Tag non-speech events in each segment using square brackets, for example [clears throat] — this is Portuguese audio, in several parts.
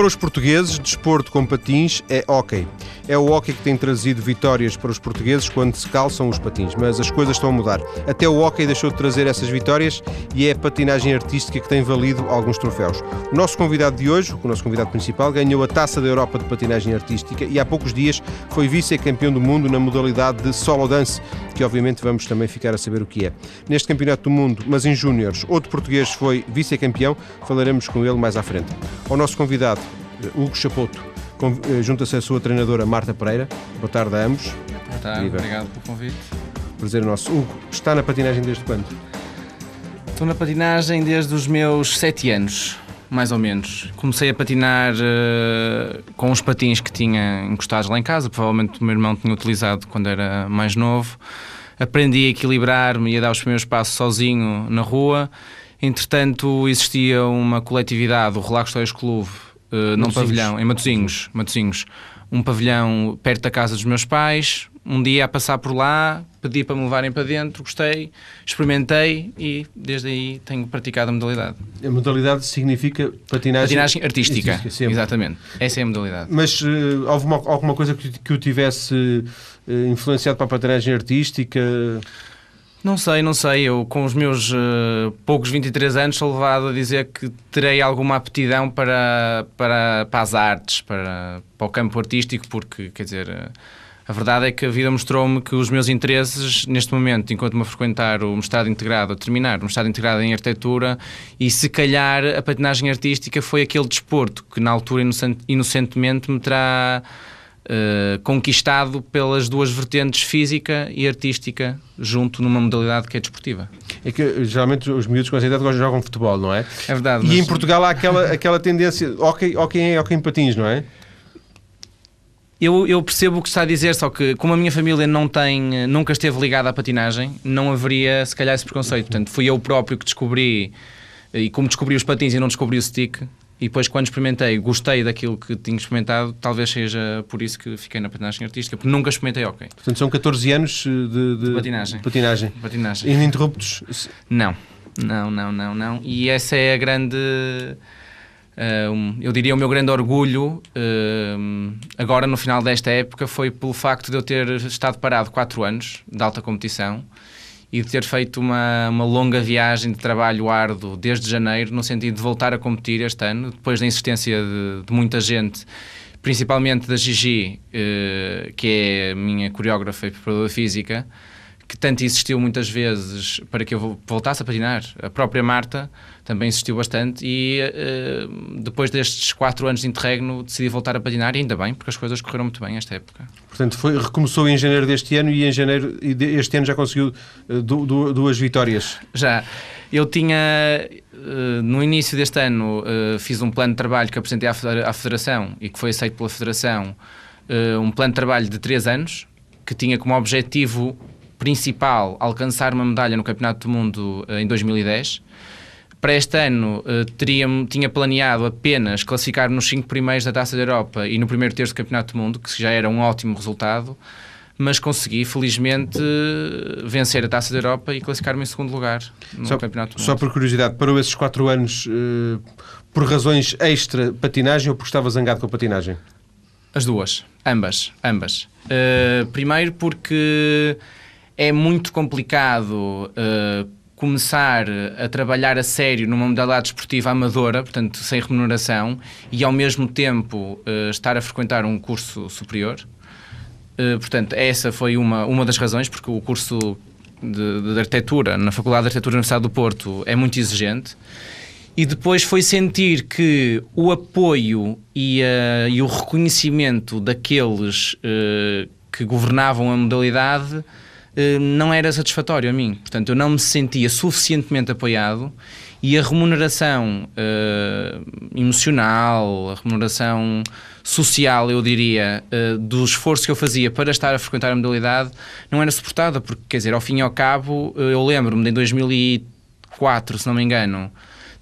para os portugueses, desporto com patins é hóquei. É o hóquei que tem trazido vitórias para os portugueses quando se calçam os patins, mas as coisas estão a mudar. Até o hóquei deixou de trazer essas vitórias e é a patinagem artística que tem valido alguns troféus. O nosso convidado de hoje, o nosso convidado principal, ganhou a Taça da Europa de Patinagem Artística e há poucos dias foi vice-campeão do mundo na modalidade de solo dance, que obviamente vamos também ficar a saber o que é. Neste Campeonato do Mundo, mas em júniores, outro português foi vice-campeão, falaremos com ele mais à frente. Ao nosso convidado, Hugo Chapoto, eh, junta-se a sua treinadora Marta Pereira. Boa tarde a ambos. Boa tarde, Viva. obrigado pelo convite. Prazer nosso. Hugo, está na patinagem desde quando? Estou na patinagem desde os meus 7 anos, mais ou menos. Comecei a patinar uh, com os patins que tinha encostados lá em casa, provavelmente o meu irmão tinha utilizado quando era mais novo. Aprendi a equilibrar-me e a dar os primeiros passos sozinho na rua. Entretanto, existia uma coletividade, o Relax Toys Clube, uh, num pavilhão, em Matosinhos, Matosinhos, um pavilhão perto da casa dos meus pais. Um dia a passar por lá, pedi para me levarem para dentro, gostei, experimentei e desde aí tenho praticado a modalidade. A modalidade significa patinagem, patinagem artística. artística exatamente. Essa é a modalidade. Mas uh, houve uma, alguma coisa que, que o tivesse uh, influenciado para a patinagem artística? Não sei, não sei. Eu, com os meus uh, poucos 23 anos, sou levado a dizer que terei alguma aptidão para, para, para as artes, para, para o campo artístico, porque, quer dizer, uh, a verdade é que a vida mostrou-me que os meus interesses, neste momento, enquanto me a frequentar o mestrado integrado, a terminar o mestrado integrado em arquitetura, e se calhar a patinagem artística foi aquele desporto que, na altura, inocentemente, me terá Uh, conquistado pelas duas vertentes física e artística junto numa modalidade que é desportiva. É que geralmente os miúdos com essa idade jogam futebol, não é? É verdade. E mas... em Portugal há aquela, aquela tendência, ok, ok é ok em patins, não é? Eu, eu, percebo o que está a dizer, só que como a minha família não tem, nunca esteve ligada à patinagem, não haveria se calhar esse preconceito. Portanto, fui eu próprio que descobri, e como descobri os patins e não descobri o stick, e depois, quando experimentei, gostei daquilo que tinha experimentado, talvez seja por isso que fiquei na patinagem artística, porque nunca experimentei ok. Portanto, são 14 anos de, de, de patinagem. De patinagem. patinagem. Ininterruptos? Não, não, não, não, não. E essa é a grande. Uh, eu diria o meu grande orgulho uh, agora no final desta época foi pelo facto de eu ter estado parado 4 anos de alta competição e de ter feito uma, uma longa viagem de trabalho árduo desde janeiro, no sentido de voltar a competir este ano, depois da insistência de, de muita gente, principalmente da Gigi, eh, que é a minha coreógrafa e preparadora física, que tanto insistiu muitas vezes para que eu voltasse a patinar. A própria Marta também insistiu bastante e uh, depois destes quatro anos de interregno decidi voltar a patinar e ainda bem, porque as coisas correram muito bem esta época. Portanto, foi, recomeçou em janeiro deste ano e em janeiro este ano já conseguiu uh, duas vitórias. Já. Eu tinha, uh, no início deste ano, fiz um plano de trabalho que apresentei à Federação e que foi aceito pela Federação, um plano de trabalho de três anos, que tinha como objetivo principal alcançar uma medalha no Campeonato do Mundo em 2010 para este ano uh, teria, tinha planeado apenas classificar nos cinco primeiros da Taça da Europa e no primeiro terço do Campeonato do Mundo, que já era um ótimo resultado, mas consegui, felizmente, vencer a Taça da Europa e classificar-me em segundo lugar no só, Campeonato do Mundo. Só por curiosidade, parou esses quatro anos por razões extra patinagem ou porque estava zangado com a patinagem? As duas, ambas, ambas. Uh, primeiro porque é muito complicado começar a trabalhar a sério numa modalidade esportiva amadora, portanto sem remuneração, e ao mesmo tempo uh, estar a frequentar um curso superior. Uh, portanto, essa foi uma, uma das razões, porque o curso de, de arquitetura na Faculdade de Arquitetura da Universidade do Porto é muito exigente. E depois foi sentir que o apoio e, uh, e o reconhecimento daqueles que governavam a modalidade não era satisfatório a mim. Portanto, eu não me sentia suficientemente apoiado e a remuneração uh, emocional, a remuneração social, eu diria, uh, do esforço que eu fazia para estar a frequentar a modalidade não era suportada, porque, quer dizer, ao fim e ao cabo, eu lembro-me de em 2004, se não me engano,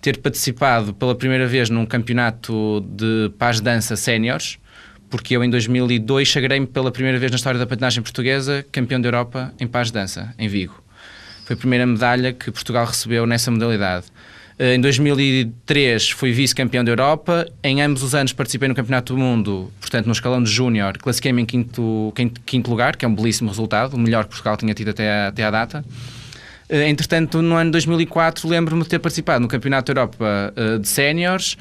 ter participado pela primeira vez num campeonato de paz-dança séniores porque eu em 2002 sagrei-me pela primeira vez na história da patinagem portuguesa campeão da Europa em paz dança, em Vigo. Foi a primeira medalha que Portugal recebeu nessa modalidade. Eh, em 2003 fui vice-campeão da Europa. Em ambos os anos participei no Campeonato do Mundo, portanto, no escalão de Júnior. Classifiquei-me em quinto, quinto, lugar, que é um belíssimo resultado, o melhor que Portugal tinha tido até, até à data. Eh, entretanto, no ano 2004, lembro-me de ter participado no Campeonato da Europa eh, de Séniores,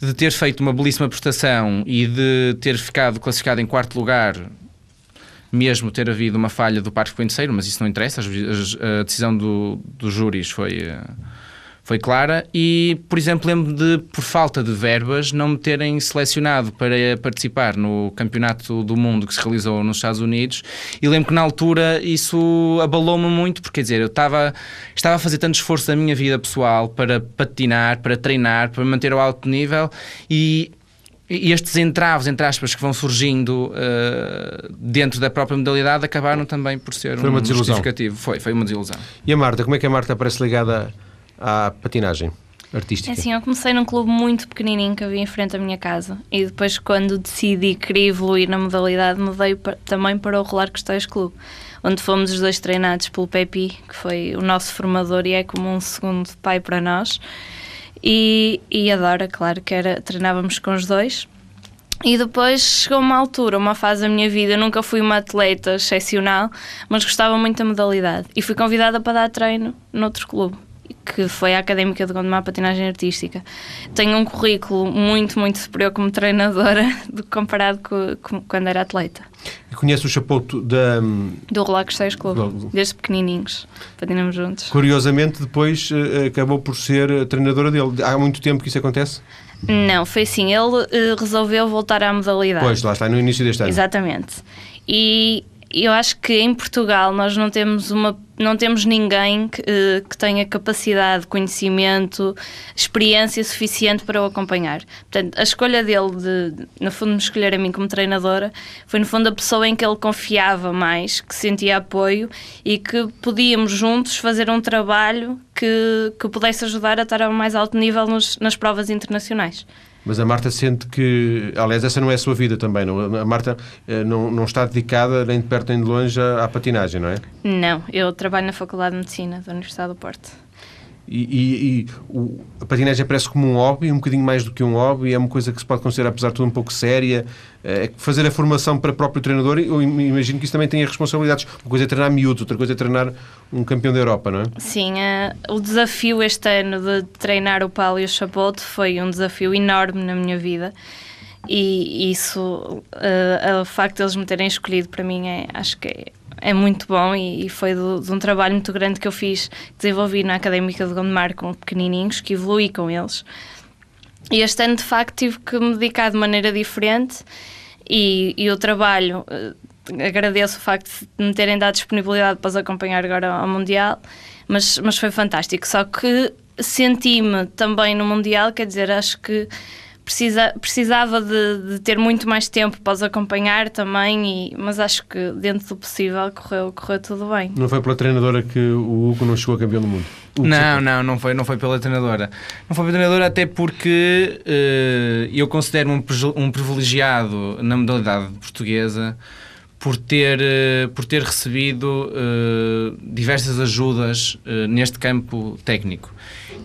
de ter feito uma belíssima prestação e de ter ficado classificado em quarto lugar, mesmo ter havido uma falha do Parque Coenceiro, mas isso não interessa, a decisão do, dos júris foi foi clara e, por exemplo, lembro de, por falta de verbas, não me terem selecionado para participar no Campeonato do Mundo que se realizou nos Estados Unidos e lembro que na altura isso abalou-me muito, porque quer dizer, eu estava, estava a fazer tanto esforço da minha vida pessoal para patinar, para treinar, para manter o alto nível e e estes entraves, entre aspas, que vão surgindo uh, dentro da própria modalidade acabaram também por ser foi um uma desilusão. justificativo. Foi, foi uma desilusão. E a Marta, como é que a Marta aparece ligada à patinagem artística? É assim, eu comecei num clube muito pequenininho que havia em frente à minha casa e depois quando decidi querer evoluir na modalidade mudei para, também para o Rolar Costeiros Clube onde fomos os dois treinados pelo Pepi, que foi o nosso formador e é como um segundo pai para nós e, e a Dora, claro que era, treinávamos com os dois e depois chegou uma altura, uma fase da minha vida, eu nunca fui uma atleta excepcional, mas gostava muito da modalidade. E fui convidada para dar treino noutro clube que foi a Académica de Gondomar Patinagem Artística. Tenho um currículo muito, muito superior como treinadora [laughs] comparado com, com quando era atleta. E conhece o chapoto da... Do Relax 6 Clube, do... desde pequenininhos, patinamos juntos. Curiosamente, depois uh, acabou por ser treinadora dele. Há muito tempo que isso acontece? Não, foi assim, ele resolveu voltar à modalidade. Pois, lá está, no início deste ano. Exatamente. E eu acho que em Portugal nós não temos uma não temos ninguém que, eh, que, tenha capacidade, conhecimento, experiência suficiente para o acompanhar. Portanto, a escolha dele de, no fundo, me escolher a mim como treinadora foi, no fundo, a pessoa em que ele confiava mais, que sentia apoio e que podíamos juntos fazer um trabalho que, que pudesse ajudar a estar a um mais alto nível nos, nas provas internacionais. Mas a Marta sente que, aliás, essa não é a sua vida também. Não? A Marta eh, não, não está dedicada nem de perto nem de longe à, à patinagem, não é? Não, eu trabalho na Faculdade de Medicina da Universidade do Porto. E, e, e o, a patinagem parece como um hobby, um bocadinho mais do que um hobby, é uma coisa que se pode considerar, apesar de tudo, um pouco séria. É fazer a formação para o próprio treinador, eu imagino que isso também tem responsabilidades. Uma coisa é treinar miúdos, outra coisa é treinar um campeão da Europa, não é? Sim, uh, o desafio este ano de treinar o Paulo e o Chapote foi um desafio enorme na minha vida e isso, uh, o facto de eles me terem escolhido para mim é, acho que é, é muito bom e, e foi do, de um trabalho muito grande que eu fiz, desenvolvi na Académica de Gondomar com pequenininhos, que evolui com eles. E este ano, de facto, tive que me dedicar de maneira diferente e, e o trabalho, uh, agradeço o facto de me terem dado disponibilidade para os acompanhar agora ao Mundial, mas, mas foi fantástico. Só que senti-me também no Mundial, quer dizer, acho que precisa, precisava de, de, ter muito mais tempo para os acompanhar também, e, mas acho que dentro do possível correu, correu tudo bem. Não foi pela treinadora que o Hugo não chegou a campeão do mundo? não, não, não foi, não foi pela treinadora. Não foi pela treinadora até porque uh, eu considero um, um privilegiado na modalidade portuguesa por ter, uh, por ter recebido uh, diversas ajudas neste campo técnico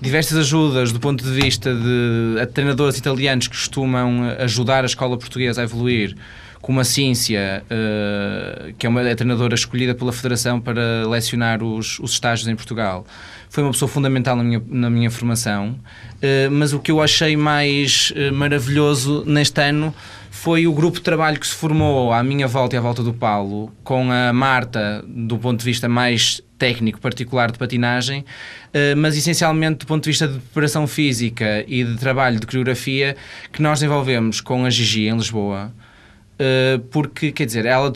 diversas ajudas do ponto de vista de treinadores italianos que costumam ajudar a escola portuguesa a evoluir, como a Cíncia, uh, que é uma é treinadora escolhida pela Federação para lecionar os, os estágios em Portugal. Foi uma pessoa fundamental na minha, na minha formação, uh, mas o que eu achei mais uh, maravilhoso neste ano foi o grupo de trabalho que se formou à minha volta e à volta do Paulo, com a Marta, do ponto de vista mais técnico particular de patinagem, mas essencialmente do ponto de vista de preparação física e de trabalho de coreografia que nós desenvolvemos com a Gigi em Lisboa. Eh, porque, quer dizer, ela,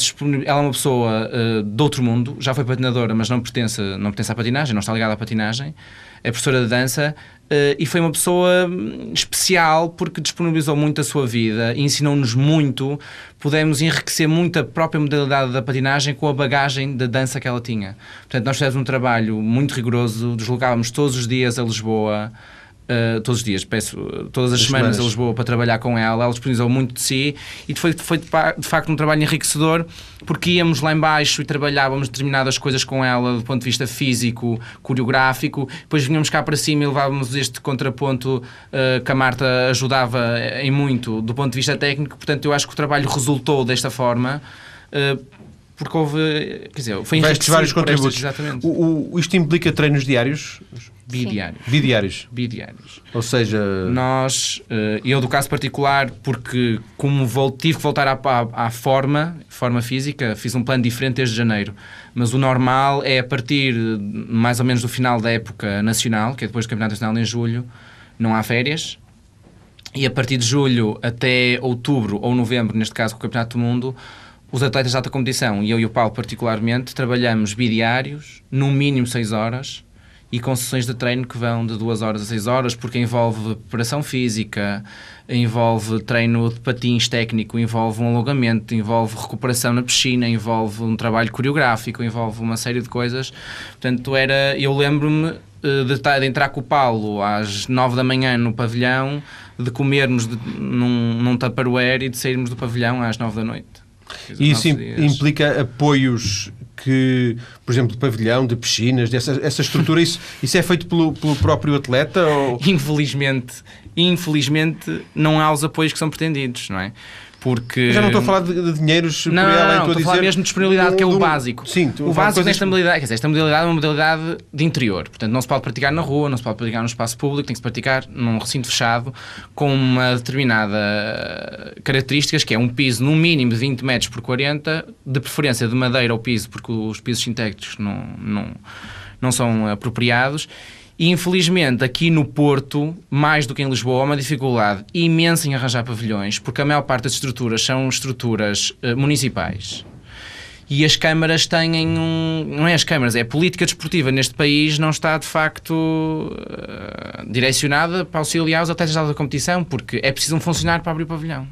ela é uma pessoa eh, de outro mundo, já foi patinadora, mas não pertence, não pertence à patinagem, não está ligada à patinagem, é professora de dança Uh, e foi uma pessoa hum, especial porque disponibilizou muito a sua vida, ensinou-nos muito, pudemos enriquecer muito a própria modalidade da patinagem com a bagagem da dança que ela tinha. Portanto, nós fizemos um trabalho muito rigoroso, deslocávamos todos os dias a Lisboa, Uh, todos os dias, peço uh, todas as, as semanas, semanas, a Lisboa para trabalhar com ela, ela disponibilizou muito de si e foi, foi de, de, facto um trabalho enriquecedor porque íamos lá embaixo e trabalhávamos determinadas coisas com ela do ponto de vista físico, coreográfico, depois vinhamos cá para cima e levávamos este contraponto uh, que a Marta ajudava em muito do ponto de vista técnico, portanto eu acho que o trabalho resultou desta forma porque houve, quer dizer, foi vários contributos. Estas, exatamente. O, o, isto implica treinos diários? Bidiários. Bidiários. Bidiários. Ou seja... Nós, eh, eu do caso particular, porque como tive que voltar à, à, à, forma, forma física, fiz um plano diferente desde janeiro. Mas o normal é a partir mais ou menos do final da época nacional, que é depois do Campeonato Nacional em julho, não há férias. E a partir de julho até outubro ou novembro, neste caso com o Campeonato do Mundo, os atletas de alta competição, e eu e o Paulo particularmente, trabalhamos bidiários, no mínimo 6 horas, e com sessões de treino que vão de 2 horas a 6 horas, porque envolve preparação física, envolve treino de patins técnico, envolve um alongamento, envolve recuperação na piscina, envolve um trabalho coreográfico, envolve uma série de coisas. Portanto, era, eu lembro-me eh, de, de, entrar com o Paulo às 9 da manhã no pavilhão, de comermos de, num, num tupperware e de sairmos do pavilhão às 9 da noite. E isso implica apoios que, por exemplo, de pavilhão, de piscinas, dessa essa estrutura, isso, isso é feito pelo, pelo próprio atleta? Ou... Infelizmente, infelizmente não há os apoios que são pretendidos, não é? Porque... Eu já não estou a falar de, de dinheiros não, por ela, não, não, estou a, dizer... falar mesmo de disponibilidade, que é o básico. Sim, o básico desta modalidade, quer dizer, esta modalidade é uma modalidade de interior, portanto não se pode praticar na rua, não se pode praticar no espaço público, tem que se praticar num recinto fechado com uma determinada características, que é um piso no mínimo de 20 metros por 40, de preferência de madeira ou piso, porque os pisos sintéticos não, não, não são apropriados, e infelizmente aqui no Porto, mais do que em Lisboa, há uma dificuldade imensa em arranjar pavilhões, porque a maior parte das estruturas são estruturas uh, municipais. E as câmaras têm um. Não é as câmaras, é a política desportiva neste país não está de facto uh, direcionada para auxiliar os atletas da competição, porque é preciso um funcionário para abrir o pavilhão.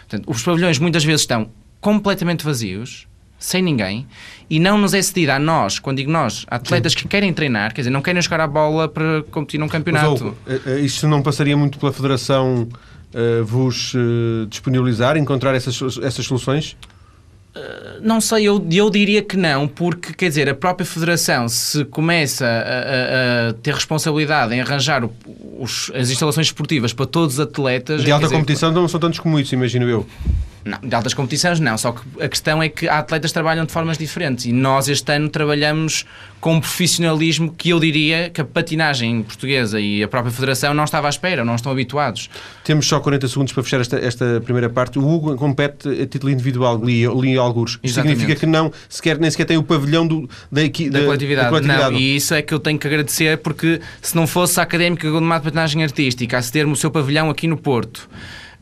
Portanto, os pavilhões muitas vezes estão completamente vazios sem ninguém, e não nos é cedido a nós, quando digo nós, atletas Sim. que querem treinar, quer dizer, não querem jogar a bola para competir num campeonato. Mas, oh, isto não passaria muito pela Federação uh, vos uh, disponibilizar, encontrar essas, essas soluções? Não sei, eu, eu diria que não, porque quer dizer, a própria Federação, se começa a, a, a ter responsabilidade em arranjar o, os, as instalações esportivas para todos os atletas. De alta competição dizer, não são tantos como isso, imagino eu. Não, de altas competições não, só que a questão é que atletas trabalham de formas diferentes e nós este ano trabalhamos com um profissionalismo que eu diria que a patinagem portuguesa e a própria Federação não estava à espera, não estão habituados. Temos só 40 segundos para fechar esta, esta primeira parte. O Hugo compete a título individual, li, li alguns. Isto significa que não, sequer, nem sequer tem o pavilhão do, da, da, da, coletividade. da, coletividade. Não, e isso é que eu tenho que agradecer porque se não fosse a Académica de Patinagem Artística a ceder-me o seu pavilhão aqui no Porto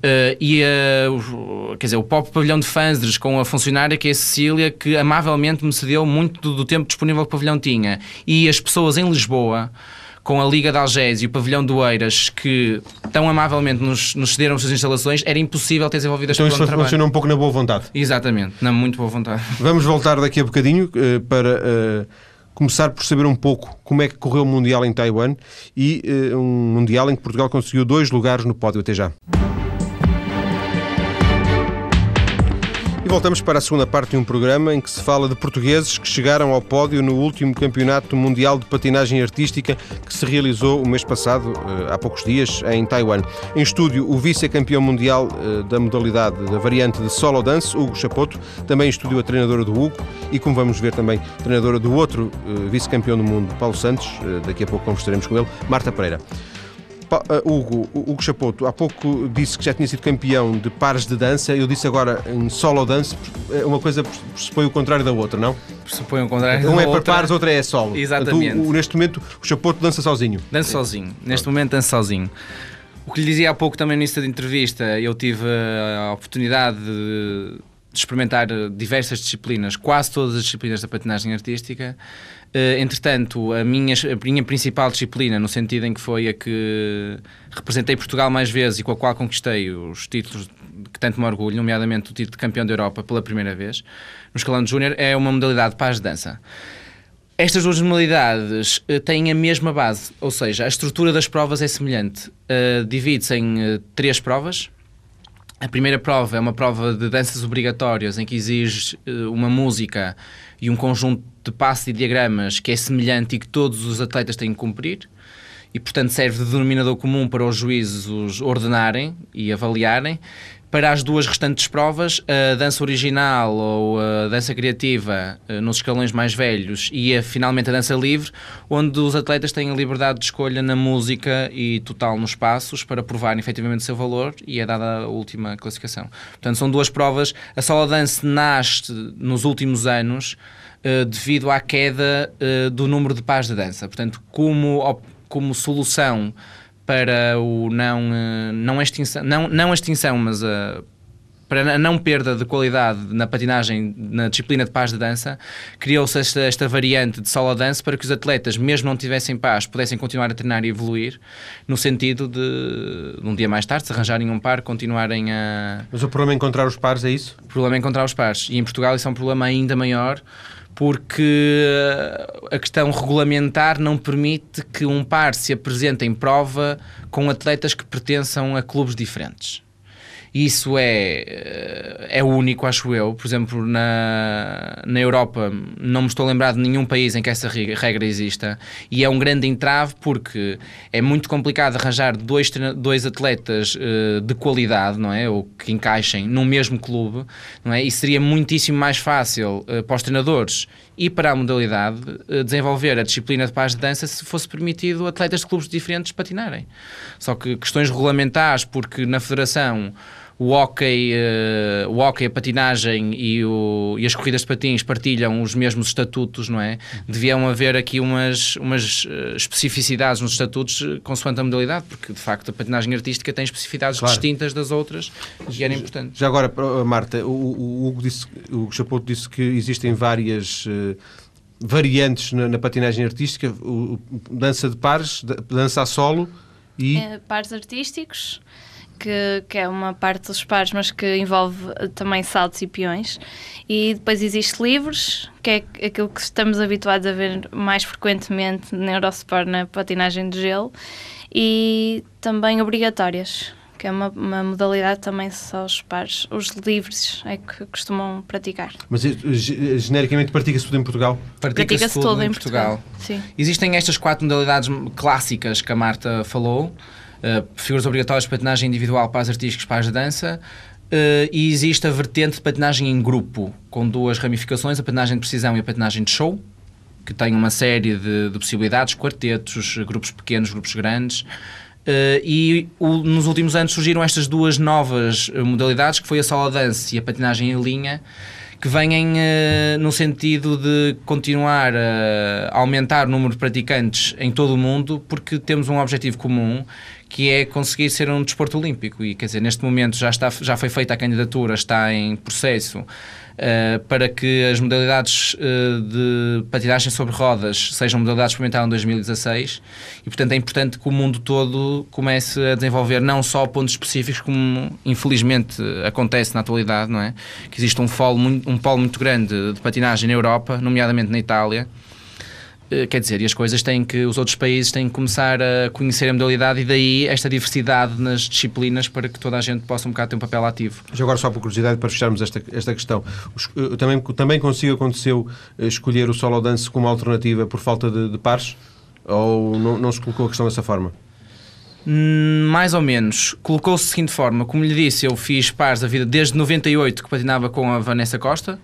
Uh, e uh, quer dizer, o próprio pavilhão de Fanzres com a funcionária que é a Cecília, que amavelmente me cedeu muito do, do, tempo disponível que o pavilhão tinha. E as pessoas em Lisboa, com a Liga de Algés e o pavilhão do Eiras, que tão amavelmente nos, nos cederam as suas instalações, era impossível ter desenvolvido este então, plano de trabalho. Funciona um pouco na boa vontade. Exatamente, na muito boa vontade. [laughs] Vamos voltar daqui a bocadinho uh, para começar por saber um pouco como é que correu o Mundial em Taiwan e uh, um Mundial em que Portugal conseguiu dois lugares no pódio. Até já. Voltamos para a segunda parte de um programa em que se fala de portugueses que chegaram ao pódio no último Campeonato Mundial de Patinagem Artística que se realizou o mês passado, eh, há poucos dias, em Taiwan. Em estúdio, o vice-campeão mundial eh, da modalidade da variante de solo dance, Hugo Chapoto, também em estúdio a treinadora do Hugo e, como vamos ver também, treinadora do outro eh, vice-campeão do mundo, Paulo Santos, daqui a pouco conversaremos com ele, Marta Pereira. Uh, Hugo, Hugo Chapoto, há pouco disse que já tinha sido campeão de pares de dança, eu disse agora em solo dance, é uma coisa pressupõe o contrário da outra, não? Pressupõe o contrário um da é para pares, outra é solo. Exatamente. Tu, neste momento, o Chapoto dança sozinho. Dança sozinho, neste momento dança sozinho. O que lhe dizia há pouco também no início da entrevista, eu tive a oportunidade de, experimentar diversas disciplinas, quase todas as disciplinas da patinagem artística, entretanto, a minha, a minha principal disciplina, no sentido em que foi a que representei Portugal mais vezes e com a qual conquistei os títulos que tanto me orgulho, nomeadamente o título de campeão da Europa pela primeira vez, no escalão de júnior, é uma modalidade de paz de dança. Estas duas modalidades uh, têm a mesma base, ou seja, a estrutura das provas é semelhante. Uh, Divide-se em uh, três provas. A primeira prova é uma prova de danças obrigatórias em que exige uma música e um conjunto de passos e diagramas que é semelhante e que todos os atletas têm que cumprir e, portanto, serve de denominador comum para os juízes ordenarem e avaliarem. Para as duas restantes provas, a dança original ou a dança criativa eh, nos escalões mais velhos e a, finalmente a dança livre, onde os atletas têm a liberdade de escolha na música e total nos passos para provarem efetivamente o seu valor e é dada a última classificação. Portanto, são duas provas. A solo dance nasce nos últimos anos uh, devido à queda uh, do número de pares de dança. Portanto, como, como solução para o não, eh, não extinção, não, não extinção, mas a, para a não perda de qualidade na patinagem, na disciplina de paz de dança, criou-se esta, esta, variante de solo dance para que os atletas, mesmo não tivessem paz, pudessem continuar a treinar e evoluir, no sentido de, um dia mais tarde, se arranjarem um par, continuarem a... Mas o problema é encontrar os pares, é isso? O problema é encontrar os pares. E em Portugal isso é um problema ainda maior, porque a questão regulamentar não permite que um par se apresente em prova com atletas que pertençam a clubes diferentes. Isso é, eh, é único, acho eu. Por exemplo, na, na Europa, não me estou a lembrar de nenhum país em que essa regra exista. E é um grande entrave porque é muito complicado arranjar dois, dois atletas uh, de qualidade, não é? Ou que encaixem num mesmo clube, não é? E seria muitíssimo mais fácil uh, para os treinadores e para a modalidade desenvolver a disciplina de paz de dança se fosse permitido atletas de clubes diferentes patinarem. Só que questões regulamentares, porque na federação o hockey, uh, o hockey, a patinagem e, o, e, as corridas de patins partilham os mesmos estatutos, não é? Deviam haver aqui umas, umas uh, especificidades nos estatutos uh, consoante a modalidade, porque de facto a patinagem artística tem especificidades claro. distintas das outras e era importante. Já agora, Marta, o, o Hugo, disse, o Hugo Chapoto disse que existem várias variantes na, na, patinagem artística, o, dança de pares, dança a solo e... É, pares artísticos, que, que é uma parte dos pares, mas que envolve também saltos e peões. E depois existe livres, que é aquilo que estamos habituados a ver mais frequentemente na Eurosport, na patinagem de gelo, e também obrigatórias, que é uma, uma modalidade também só os pares, os livres é que costumam praticar. Mas eh, genericamente pratica-se tudo em Portugal? Pratica-se pratica tudo, tudo, em Portugal. Portugal. Existem estas quatro modalidades clássicas que a Marta falou, uh, figuras obrigatórias de patinagem individual para as artísticos para a dança, Uh, e existe a vertente de patinagem em grupo, com duas ramificações, a patinagem de precisão e a patinagem de show, que tem uma série de, de possibilidades, quartetos, grupos pequenos, grupos grandes. Uh, e o, nos últimos anos surgiram estas duas novas modalidades, que foi a solo dance e a patinagem em linha, que vêm uh, no sentido de continuar a aumentar o número de praticantes em todo o mundo, porque temos um objetivo comum, que é conseguir ser um desporto olímpico. E quer dizer, neste momento já, está, já foi feita a candidatura, está em processo. Uh, para que as modalidades uh, de patinagem sobre rodas sejam modalidades experimentadas em 2016 e, portanto, é importante que o mundo todo comece a desenvolver não só pontos específicos, como infelizmente acontece na atualidade, não é? Que existe um polo, um polo muito grande de patinagem na Europa, nomeadamente na Itália, eh, quer dizer, e as coisas têm que, os outros países têm que começar a conhecer a modalidade e daí esta diversidade nas disciplinas para que toda a gente possa um bocado ter um papel ativo. Já agora, só por curiosidade, para fecharmos esta, esta questão, eh, também, também consigo aconteceu eh, escolher o solo dance como alternativa por falta de, de pares? Ou não, não se colocou a questão dessa forma? Hum, mais ou menos. Colocou-se da seguinte forma: como lhe disse, eu fiz pares da vida desde 98 que patinava com a Vanessa Costa,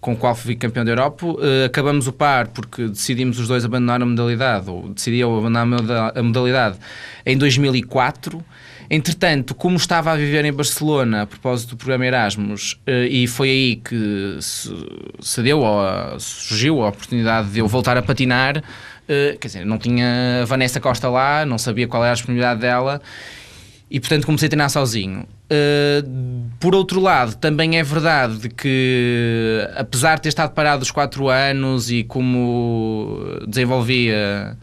com o qual fui campeão da Europa. Uh, acabamos o par porque decidimos os dois abandonar a modalidade, ou decidi eu abandonar a modalidade em 2004. Entretanto, como estava a viver em Barcelona a propósito do programa Erasmus, uh, e foi aí que se, deu, ou, surgiu a oportunidade de eu voltar a patinar, uh, quer dizer, não tinha Vanessa Costa lá, não sabia qual era a disponibilidade dela, e portanto comecei a treinar sozinho. Uh, por outro lado, também é verdade que, apesar de ter estado parado os 4 anos e como desenvolvia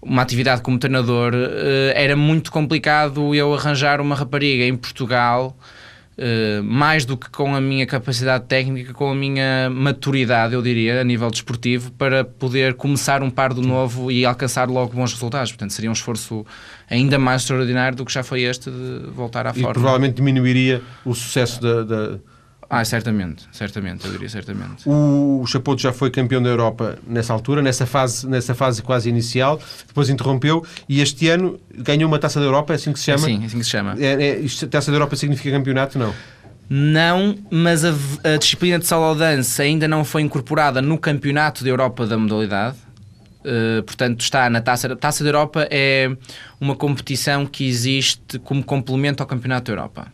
uma atividade como treinador, uh, era muito complicado eu arranjar uma rapariga em Portugal Uh, mais do que com a minha capacidade técnica, com a minha maturidade, eu diria, a nível desportivo, para poder começar um par do novo e alcançar logo bons resultados. Portanto, seria um esforço ainda mais extraordinário do que já foi este de voltar à e forma. provavelmente diminuiria o sucesso da, da... Ah, certamente, certamente, eu diria certamente. O Chapoto já foi campeão da Europa nessa altura, nessa fase, nessa fase quase inicial, depois interrompeu e este ano ganhou uma taça da Europa, é assim que se chama? Sim, é assim que se chama. É, é, isto, taça da Europa significa campeonato? Não. Não, mas a, a, disciplina de solo dance ainda não foi incorporada no campeonato da Europa da modalidade. Uh, portanto, está na Taça, a Taça da Europa é uma competição que existe como complemento ao Campeonato da Europa.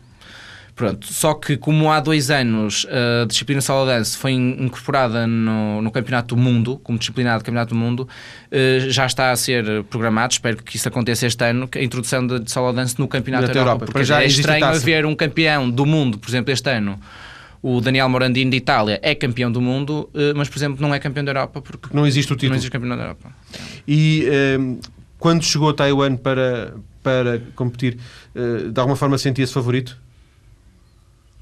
Pronto, só que como há dois anos a disciplina solo dance foi incorporada no, no Campeonato do Mundo, como disciplina do Campeonato do Mundo, eh, já está a ser programado, espero que isso aconteça este ano, a introdução de solo dance no Campeonato da Europa, Europa, porque já é estranho haver um campeão do mundo, por exemplo, este ano, o Daniel Morandini de Itália é campeão do mundo, eh, mas, por exemplo, não é campeão da Europa porque não existe o título. Não existe campeão da Europa. E um, ehm, quando chegou a Taiwan para, para competir, uh, de alguma forma sentia-se favorito?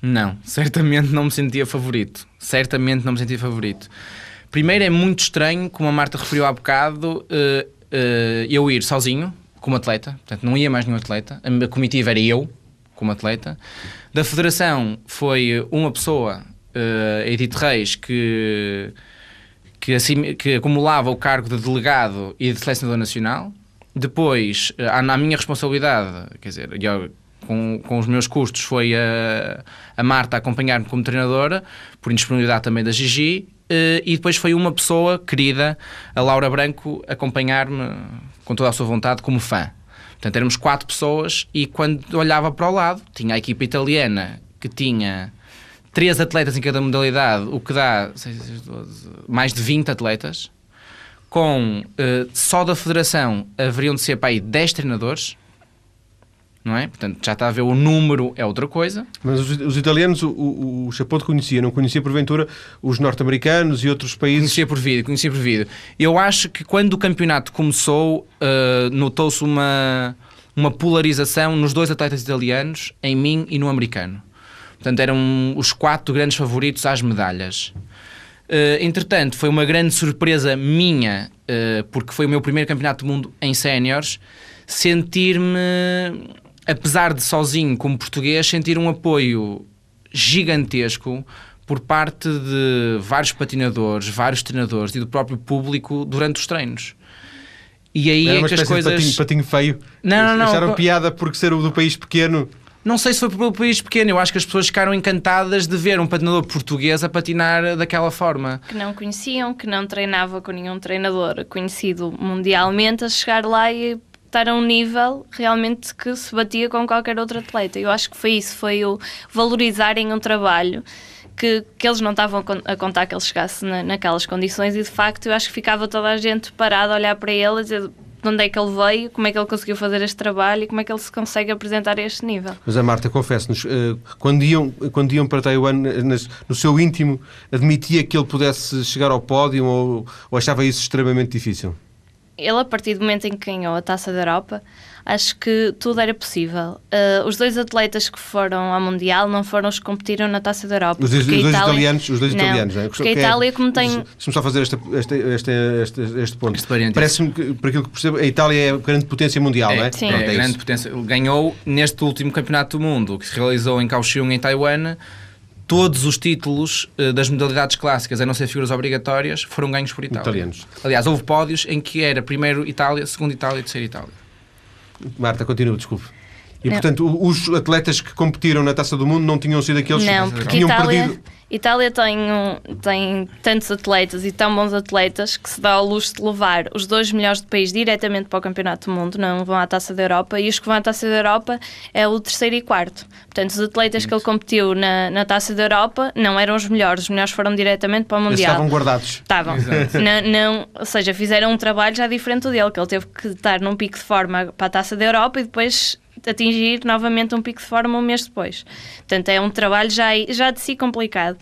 Não, certamente não me sentia favorito. Certamente não me sentia favorito. Primeiro é muito estranho, como a Marta referiu há bocado, uh, eu ir sozinho, como atleta, portanto não ia mais nenhum atleta, a comitiva era eu, como atleta. Da federação foi uma pessoa, uh, Edith Reis, que, que, assim, que acumulava o cargo de delegado e de selecionador nacional. Depois, na minha responsabilidade, quer dizer, eu com, com os meus custos foi a, a Marta acompanhar-me como treinadora, por indisponibilidade também da Gigi, eh, e depois foi uma pessoa querida, a Laura Branco, acompanhar-me com toda a sua vontade como fã. Portanto, éramos quatro pessoas e quando olhava para o lado, tinha a equipa italiana que tinha três atletas em cada modalidade, o que dá 6, 12, mais de 20 atletas. Com uh, só da federação haveriam de ser para aí 10 treinadores não é? Portanto, já está a ver o número é outra coisa. Mas os, os italianos, o, o, o Chapoto conhecia, não conhecia porventura os norte-americanos e outros países? Conhecia por vídeo, conhecia por vídeo. Eu acho que quando o campeonato começou, uh, notou-se uma, uma polarização nos dois atletas italianos, em mim e no americano. Portanto, eram os quatro grandes favoritos às medalhas. Uh, entretanto, foi uma grande surpresa minha, uh, porque foi o meu primeiro campeonato do mundo em séniores, sentir-me apesar de sozinho, como português, sentir um apoio gigantesco por parte de vários patinadores, vários treinadores e do próprio público durante os treinos. E aí Era é que as coisas. Patinho, patinho feio. Não, não, não. Acharam piada porque ser o do país pequeno. Não sei se foi pelo país pequeno, eu acho que as pessoas ficaram encantadas de ver um patinador português a patinar daquela forma. Que não conheciam, que não treinava com nenhum treinador conhecido mundialmente, a chegar lá e estar a um nível realmente que se batia com qualquer outro atleta. Eu acho que foi isso, foi o valorizarem um trabalho que, que eles não estavam a contar que ele chegasse na, naquelas condições e de facto eu acho que ficava toda a gente parada a olhar para ele e dizer de onde é que ele veio, como é que ele conseguiu fazer este trabalho e como é que ele se consegue apresentar a este nível. Mas a Marta, confesse-nos, eh, quando iam, quando iam para Taiwan, no seu íntimo, admitia que ele pudesse chegar ao pódio ou, ou achava isso extremamente difícil? Ele, a partir do momento em que ganhou a taça da Europa, acho que tudo era possível. Uh, os dois atletas que foram ao Mundial não foram os que competiram na taça da Europa. Os, dois, os dois Itália... italianos, os dois não, italianos, não é? Porque a Itália, como tem. Deixa-me só fazer este, este, este, este, este ponto. Parece-me que, por aquilo que percebo, a Itália é a grande potência mundial, é, não é? Sim. Pronto, é, é grande potência. Ganhou neste último campeonato do mundo, que se realizou em Kaohsiung, em Taiwan todos os títulos uh, das modalidades clássicas, a não ser figuras obrigatórias, foram ganhos por Itália. Italianos. Aliás, houve pódios em que era primeiro Itália, segundo Itália e terceiro Itália. Marta, continua, desculpe. E, não. portanto, os atletas que competiram na Taça do Mundo não tinham sido aqueles não, que tinham Itália, perdido Itália tem, um, tem tantos atletas e tão bons atletas que se dá ao luxo de levar os dois melhores do país diretamente para o Campeonato do Mundo, não vão à Taça da Europa, e os que vão à Taça da Europa é o terceiro e quarto. Portanto, os atletas que ele competiu na, na Taça da Europa não eram os melhores, os melhores foram diretamente para o Mundial. Eles estavam guardados. Estavam. Não, não, ou seja, fizeram um trabalho já diferente do dele, que ele teve que estar num pico de forma para a Taça da Europa e depois atingir novamente um pico de forma um mês depois. Portanto, é um trabalho já, já de si complicado.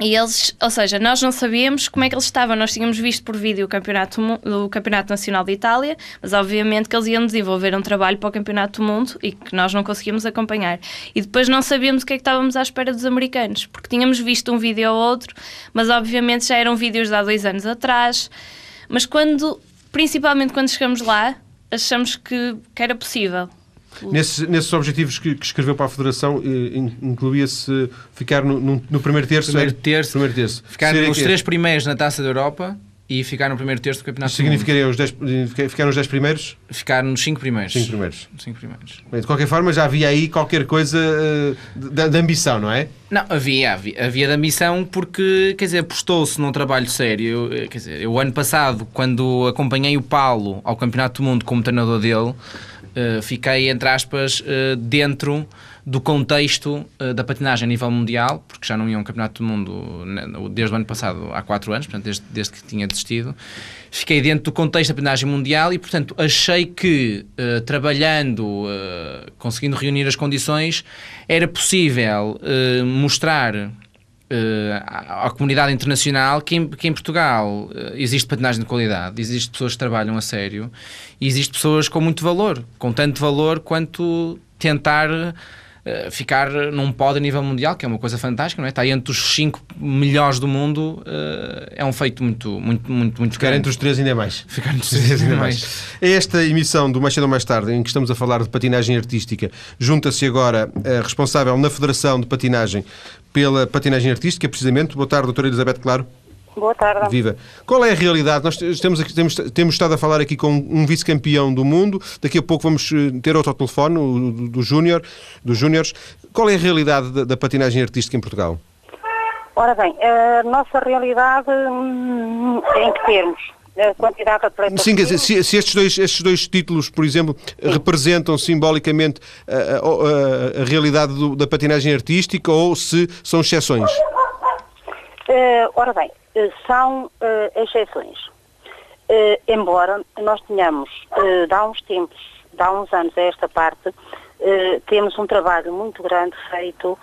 E eles, ou seja, nós não sabíamos como é que eles estavam. Nós tínhamos visto por vídeo o campeonato, o campeonato Nacional de Itália, mas obviamente que eles iam desenvolver um trabalho para o Campeonato do Mundo e que nós não conseguíamos acompanhar. E depois não sabíamos o que é que estávamos à espera dos americanos, porque tínhamos visto um vídeo ou outro, mas obviamente já eram vídeos de há dois anos atrás. Mas quando, principalmente quando chegamos lá, achamos que, que era possível. Nesses, nesses objetivos que, que, escreveu para a Federação, eh, incluía-se ficar no, no, no, primeiro terço? Primeiro é? terço. Primeiro terço. Ficar Seria nos que... três primeiros na Taça da Europa e ficar no primeiro terço do Campeonato Significaria os dez, ficar nos 10 primeiros? Ficar nos 5 primeiros. 5 primeiros. Cinco primeiros. Bem, de qualquer forma, já havia aí qualquer coisa uh, de, de, ambição, não é? Não, havia, havia, havia de ambição porque, quer dizer, apostou-se num trabalho sério. Eu, quer dizer, o ano passado, quando acompanhei o Paulo ao Campeonato do Mundo como treinador dele, uh, fiquei, entre aspas, uh, dentro do contexto uh, da patinagem a nível mundial, porque já não ia um campeonato do mundo né, desde o ano passado, há quatro anos, portanto, desde, desde que tinha desistido. Fiquei dentro do contexto da patinagem mundial e, portanto, achei que, trabalhando, conseguindo reunir as condições, era possível mostrar à, à comunidade internacional que em, que em Portugal existe patinagem de qualidade, existe pessoas que trabalham a sério e existe pessoas com muito valor, com tanto valor quanto tentar eh, ficar num pódio a nível mundial, que é uma coisa fantástica, não é? Está entre os 5 melhores do mundo, uh, é um feito muito, muito, muito, muito Ficar entre os três ainda é mais. Ficar entre os três ainda é mais. É esta emissão do Mais Cedo ou Mais Tarde, em que estamos a falar de patinagem artística, junta-se agora a responsável na Federação de Patinagem pela patinagem artística, precisamente. Boa tarde, doutora Elizabeth Claro. Boa tarde. Viva. Qual é a realidade? Nós temos, aqui, temos, temos estado a falar aqui com um vice-campeão do mundo, daqui a pouco vamos eh, ter outro ao telefone, o, do, do Júnior, dos Júniores. Qual é a realidade da, da, patinagem artística em Portugal? Ora bem, a nossa realidade hum, em que termos? A quantidade de atletas. Sim, se, se estes, dois, estes dois títulos, por exemplo, Sim. representam simbolicamente a, a, a realidade do, da patinagem artística ou se são exceções? Uh, ora bem, eh, são uh, exceções. Uh, embora nós tenhamos, uh, há uns tempos, há uns anos a esta parte, temos um trabalho muito grande feito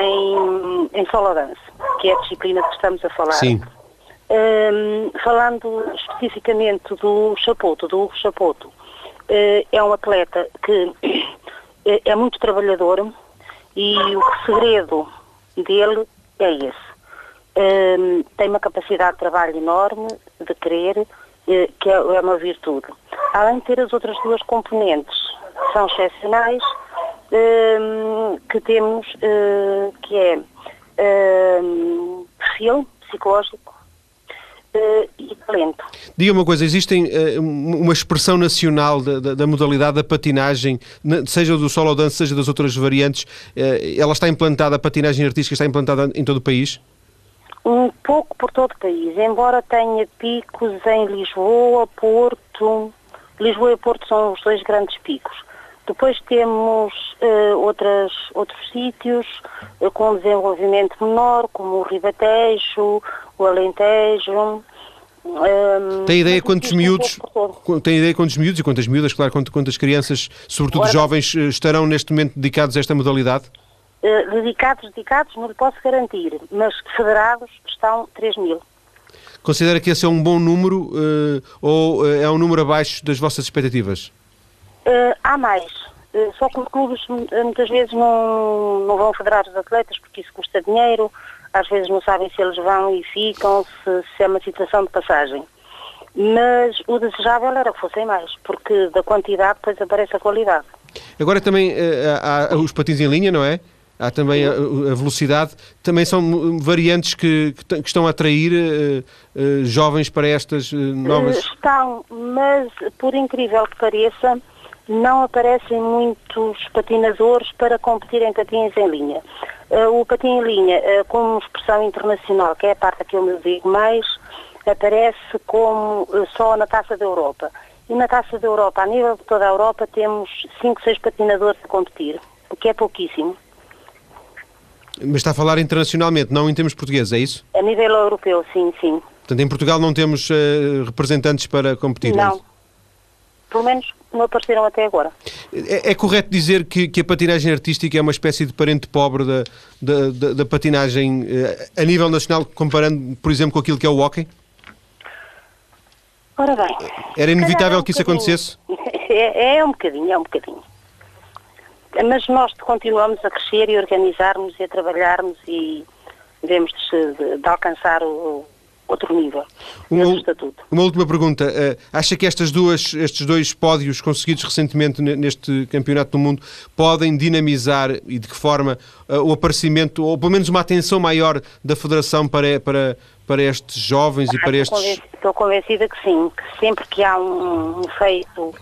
em, em solo dance, que é a disciplina que estamos a falar. Sim. Falando especificamente do Chapoto, do Hugo Chapoto, é um atleta que [coughs] é muito trabalhador e o segredo dele é esse um, tem uma capacidade de trabalho enorme, de querer, uh, que é, é uma virtude. Além de ter as outras duas componentes, são excepcionais, um, que temos, uh, que é um, perfil psicológico, Uh, e talento. Diga uma coisa, existem uh, uma expressão nacional da, da, da, modalidade da patinagem, seja do solo dance, seja das outras variantes, uh, ela está implantada, a patinagem artística está implantada em todo o país? um pouco por todo o país, embora tenha picos em Lisboa, Porto. Lisboa e Porto são os dois grandes picos. Depois temos uh, outras, outros sítios uh, com desenvolvimento menor, como o Ribatejo, o Alentejo. Um, ehm, tem ideia quantos miúdos, tem ideia quantos miúdos e quantas miúdas, claro, quantas crianças, sobretudo Ora, jovens, eh, estarão neste momento dedicados a esta modalidade? Eh, dedicados, dedicados, não lhe posso garantir, mas federados estão 3 mil. Considera que esse é um bom número uh, ou uh, é um número abaixo das vossas expectativas? Há mais. só que os clubes muitas vezes não, não vão federar os atletas porque isso custa dinheiro, às vezes não sabem se eles vão e ficam, se, se é uma situação de passagem. Mas o desejável era que fossem mais, porque da quantidade depois aparece a qualidade. Agora também há, há os patins em linha, não é? há também a, a, velocidade, também são variantes que, que estão a atrair uh, uh, jovens para estas uh, novas. Estão, mas por incrível que pareça, não aparecem muitos patinadores para competir em patins em linha. o patim em linha, como expressão internacional, que é a parte que eu me digo mais, aparece como só na Taça da Europa. E na Taça da Europa, a nível de toda a Europa, temos 5, 6 patinadores a competir, o que é pouquíssimo. Mas está a falar internacionalmente, não em termos portugueses, é isso? A nível europeu, sim, sim. Portanto, em Portugal não temos uh, representantes para competir? Não. É Pelo menos não apareceram até agora. É, é correto dizer que, que, a patinagem artística é uma espécie de parente pobre da, da, da, da patinagem eh, a nível nacional, comparando, por exemplo, com aquilo que é o hockey? Ora bem. Era inevitável é um que isso acontecesse? [laughs] É, é um bocadinho, é um bocadinho. Mas nós continuamos a crescer e organizarmos e a trabalharmos e devemos de, de, de alcançar o, outro nível uma, estatuto. Uma última pergunta. Uh, acha que estas duas, estes dois pódios conseguidos recentemente neste Campeonato do Mundo podem dinamizar e de que forma uh, o aparecimento, ou pelo menos uma atenção maior da Federação para, para, para estes jovens ah, e para estou estes... Estou convencida que sim, que sempre que há um, um feito uh,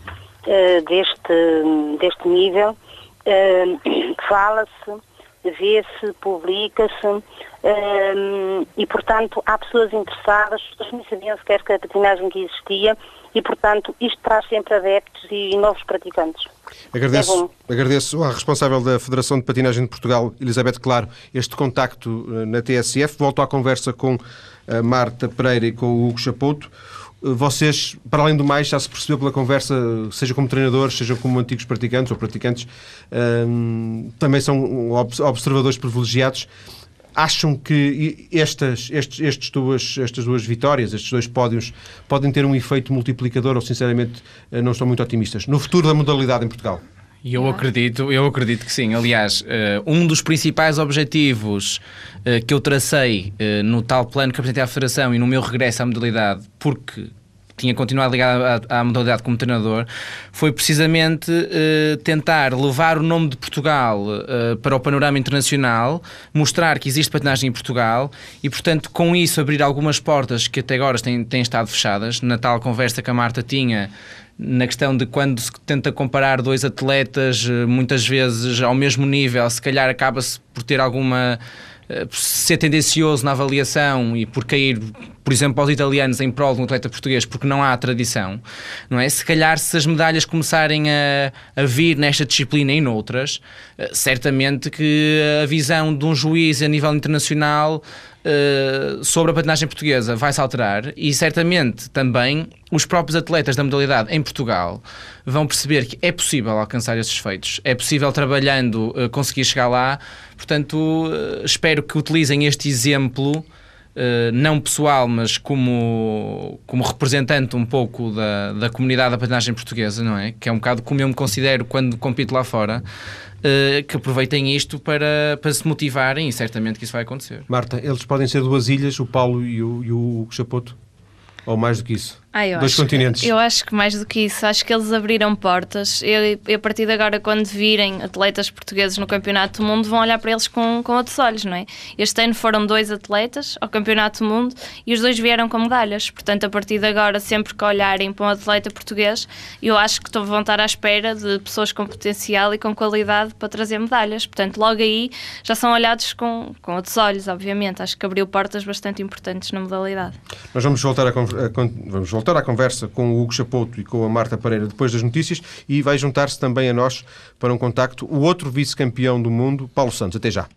deste, deste nível, [clears throat] fala-se vê-se, publica-se um, e, portanto, há pessoas interessadas, as pessoas nem sabiam sequer que a patinagem que existia e, portanto, isto traz sempre adeptos e novos praticantes. Agradeço, é agradeço à responsável da Federação de Patinagem de Portugal, Elizabeth Claro, este contacto eh, na TSF. Volto à conversa com a Marta Pereira e com o Hugo Chapoto. Vocês, para além do mais, já se percebeu pela conversa, seja como treinadores, seja como antigos praticantes ou praticantes, hum, também são observadores privilegiados. Acham que estas, estes, estes duas, estas duas vitórias, estes dois pódios, podem ter um efeito multiplicador ou, sinceramente, eh, não estão muito otimistas? No futuro da modalidade em Portugal? Eu acredito, eu acredito que sim. Aliás, eh, um dos principais objetivos eh, que eu tracei no tal plano que apresentei à Federação e no meu regresso à modalidade, porque tinha continuado ligado à, à, modalidade como treinador, foi precisamente uh, tentar levar o nome de Portugal uh, para o panorama internacional, mostrar que existe patinagem em Portugal e, portanto, com isso abrir algumas portas que até agora têm, têm estado fechadas. Na tal conversa que a Marta tinha, na questão de quando se tenta comparar dois atletas, muitas vezes ao mesmo nível, se calhar acaba-se por ter alguma eh, ser tendencioso na avaliação e por cair, por exemplo, aos italianos em prol de um atleta português porque não há tradição, não é? Se calhar se as medalhas começarem a, a vir nesta disciplina e noutras, eh, certamente que a visão de um juiz a nível internacional uh, sobre a patinagem portuguesa vai-se alterar e certamente também os próprios atletas da modalidade em Portugal vão perceber que é possível alcançar esses feitos, é possível trabalhando uh, conseguir chegar lá Portanto, uh, espero que utilizem este exemplo. Uh, não pessoal, mas como, como representante um pouco da, da comunidade da patinagem portuguesa, não é? Que é um bocado como eu me considero quando compito lá fora, uh, que aproveitem isto para, para se motivarem e certamente que isso vai acontecer. Marta, eles podem ser duas ilhas, o Paulo e o, e o Chapoto? Ou mais do que isso? Ah, Dois acho, continentes. Eu acho que mais do que isso, acho que eles abriram portas. E a partir de agora, quando virem atletas portugueses no Campeonato do Mundo, vão olhar para eles com, com outros olhos, não é? Este ano foram dois atletas ao Campeonato do Mundo e os dois vieram com medalhas. Portanto, a partir de agora, sempre que olharem para um atleta português, eu acho que vão estar à espera de pessoas com potencial e com qualidade para trazer medalhas. Portanto, logo aí já são olhados com, com outros olhos, obviamente. Acho que abriu portas bastante importantes na modalidade. Nós vamos voltar a, a vamos voltar voltar à conversa com o Hugo Chapoto e com a Marta Pereira depois das notícias e vai juntar-se também a nós para um contacto o outro vice-campeão do mundo, Paulo Santos. Até já.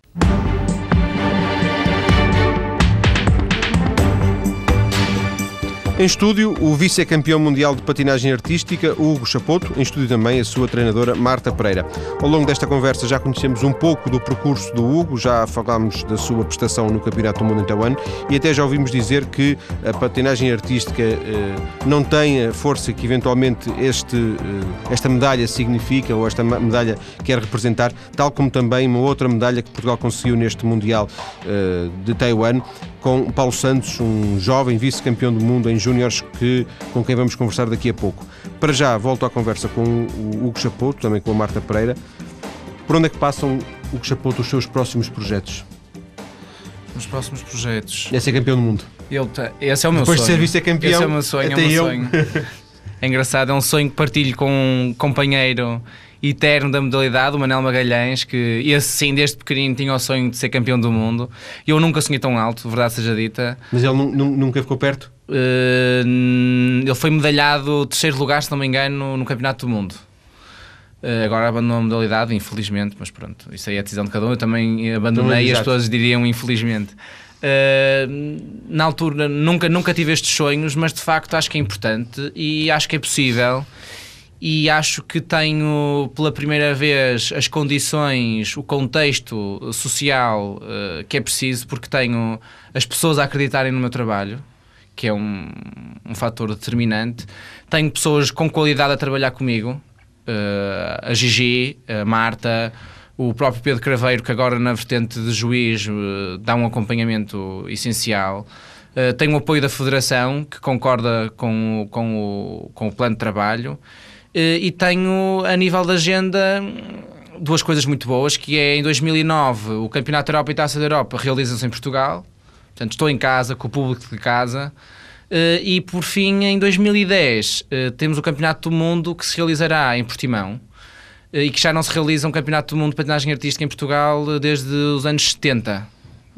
Em estúdio, o vice-campeão mundial de patinagem artística, Hugo Chapoto, em estúdio também a sua treinadora Marta Pereira. Ao longo desta conversa já conhecemos um pouco do percurso do Hugo, já falámos da sua prestação no Campeonato do Mundo em Taiwan e até já ouvimos dizer que a patinagem artística eh, não tem a força que eventualmente este, eh, esta medalha significa ou esta medalha quer representar, tal como também uma outra medalha que Portugal conseguiu neste Mundial eh, de Taiwan com Paulo Santos, um jovem vice-campeão do mundo em júniores com quem vamos conversar daqui a pouco. Para já, volto à conversa com o Hugo Chapoto, também com a Marta Pereira. Por onde é que passam, Hugo Chapoto, os seus próximos projetos? Os próximos projetos? É ser campeão do mundo. Ele esse é o meu Depois sonho. Depois de ser vice-campeão, esse é o meu sonho. Até é o meu eu. sonho. é engraçado, é um sonho que partilho com um companheiro eterno da modalidade, o Manel Magalhães, que esse sim, desde pequenino, tinha o sonho de ser campeão do mundo. Eu nunca sonhei tão alto, verdade seja dita. Mas ele nunca ficou perto? Uh, ele foi medalhado terceiro lugar, se não me engano, no Campeonato do Mundo. Uh, agora abandonou a modalidade, infelizmente, mas pronto, isso aí é a decisão de cada um. Eu também abandonei e as pessoas diriam infelizmente. Uh, na altura nunca, nunca tive estes sonhos, mas de facto acho que é importante e acho que é possível e acho que tenho pela primeira vez as condições, o contexto social uh, que é preciso, porque tenho as pessoas a acreditarem no meu trabalho, que é um, um fator determinante. Tenho pessoas com qualidade a trabalhar comigo, uh, a Gigi, a Marta, o próprio Pedro Craveiro, que agora na vertente de juiz uh, dá um acompanhamento essencial. Uh, tenho o apoio da Federação, que concorda com, com, o, com o plano de trabalho. E tenho, a nível da agenda, duas coisas muito boas, que é em 2009 o Campeonato da Europa e Taça da Europa realizam-se em Portugal. Portanto, estou em casa, com o público de casa. Uh, e por fim, em 2010, temos o Campeonato do Mundo que se realizará em Portimão e que já não se realiza um Campeonato do Mundo de Patinagem Artística em Portugal desde os anos 70,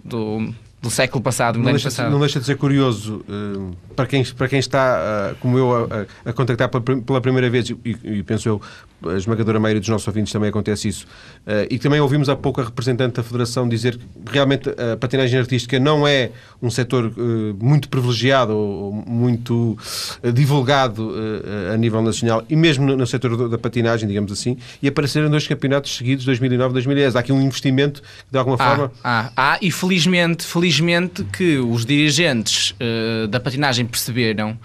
do, do século passado, não deixa, passado. Não deixa de ser curioso uh, para, quem, para quem está, uh, como eu, a, a contactar pela, pela, primeira vez, e, e, penso eu, a esmagadora maioria dos nossos ouvintes também acontece isso, uh, e também ouvimos há pouco a representante da Federação dizer que realmente a patinagem artística não é um setor muito privilegiado ou muito divulgado a nível nacional, e mesmo no, no setor da patinagem, digamos assim, e apareceram dois campeonatos seguidos, 2009 e 2010. Há aqui um investimento que, de alguma ah, forma... Ah, ah, e felizmente, felizmente felizmente que os dirigentes uh, da patinagem perceberam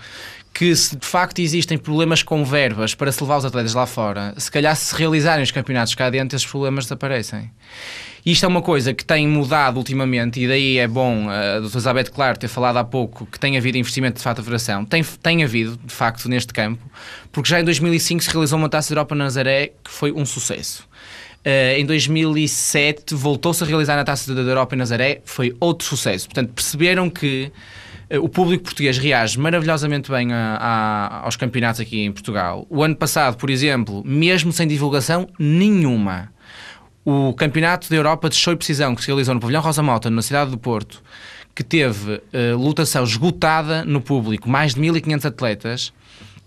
que se de facto existem problemas com verbas para se levar os atletas lá fora, se calhar se realizarem os campeonatos cá dentro, esses problemas desaparecem. Isto é uma coisa que tem mudado ultimamente, e daí é bom a doutora Elizabeth Claro ter falado há pouco que tem havido investimento de fato a federação. Tem, tem havido, de facto, neste campo, porque já em 2005 se realizou uma taça Europa na Nazaré que foi um sucesso. Uh, em 2007 voltou-se a realizar na Taça da Europa em Nazaré, foi outro sucesso. Portanto, perceberam que uh, o público português reage maravilhosamente bem a, a, aos campeonatos aqui em Portugal. O ano passado, por exemplo, mesmo sem divulgação nenhuma, o Campeonato da Europa de Show e Precisão, que se realizou no Pavilhão Rosa Mota, na cidade do Porto, que teve uh, lotação esgotada no público, mais de 1.500 atletas,